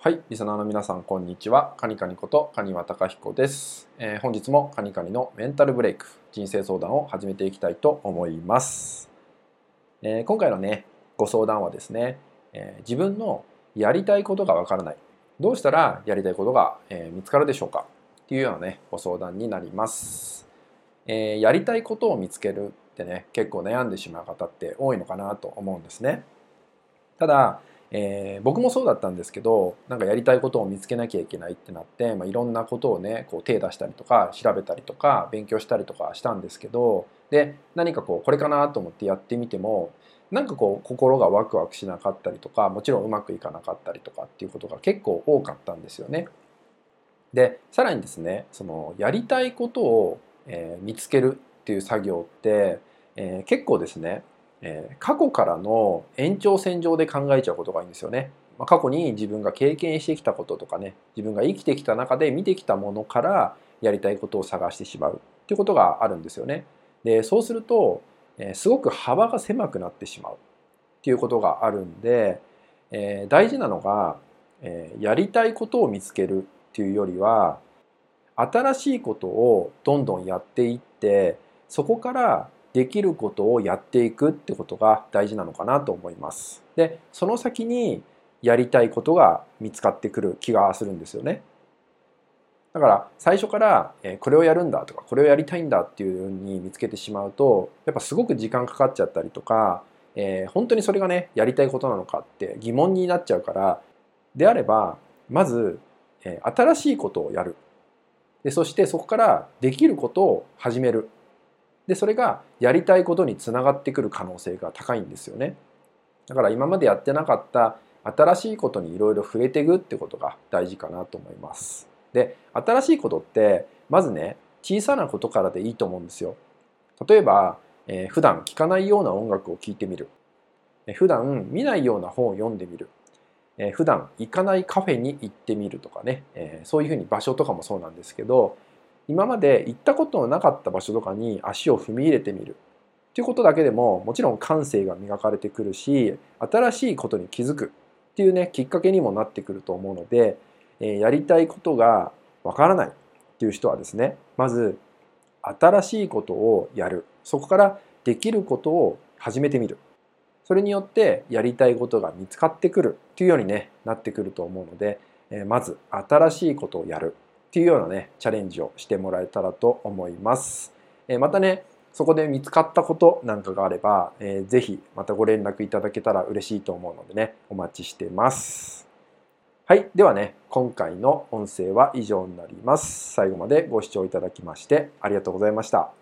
はい、リスナーの皆さん、こんにちは。カニカニことカニワタカヒコです、えー、本日もカニカニのメンタルブレイク、人生相談を始めていきたいと思います。えー、今回のね、ご相談はですね、えー、自分のやりたいことがわからない。どうしたらやりたいことが、え見つかるでしょうか？っていうようなね、ご相談になります。えやりたいことを見つけるってね、結構悩んでしまう方って多いのかなと思うんですね。ただ、えー、僕もそうだったんですけどなんかやりたいことを見つけなきゃいけないってなって、まあ、いろんなことをねこう手出したりとか調べたりとか勉強したりとかしたんですけどで何かこうこれかなと思ってやってみてもなんかこう心がワクワクしなかったりとかもちろんうまくいかなかったりとかっていうことが結構多かったんですよね。でさらにですねそのやりたいことを、えー、見つけるっていう作業って、えー、結構ですねえー、過去からの延長線上で考えちゃうことがいいんですよね。まあ、過去に自分が経験してきたこととかね自分が生きてきた中で見てきたものからやりたいことを探してしまうっていうことがあるんですよね。でそうすると、えー、すごく幅が狭くなってしまうっていうことがあるんで、えー、大事なのが、え、やりたいことを見つけるっていうよりは新しいことをどんどんやっていってそこからできることをやっていくってことが大事なのかなと思います。でその先にやりたいことが見つかってくる気がするんですよね。だから最初からこれをやるんだとかこれをやりたいんだっていうふうに見つけてしまうとやっぱすごく時間かかっちゃったりとか、えー、本当にそれがねやりたいことなのかって疑問になっちゃうからであればまず、えー、新しいことをやるでそしてそこからできることを始めるでそれがやりたいことにつながってくる可能性が高いんですよね。だから今までやってなかった新しいことにいろいろ触れていくってことが大事かなと思います。で新しいことってまずね小さなことからでいいと思うんですよ。例えば、えー、普段聴かないような音楽を聴いてみる。普段見ないような本を読んでみる。え普段行かないカフェに行ってみるとかね、えそういうふうに場所とかもそうなんですけど今まで行ったことのなかった場所とかに足を踏み入れてみる。っていうことだけでももちろん感性が磨かれてくるし新しいことに気づく。っていうねきっかけにもなってくると思うので、え、やりたいことがわからない。っていう人はですねまず新しいことをやる。そこからできることを始めてみる。それによってやりたいことが見つかってくる。っていうようにねなってくると思うので、え、まず新しいことをやる。っていうようなねチャレンジをしてもらえたらと思います。えまたねそこで見つかったことなんかがあれば、えー、ぜひまたご連絡いただけたら嬉しいと思うのでねお待ちしてます。はい。ではね、今回の音声は以上になります。最後までご視聴いただきましてありがとうございました。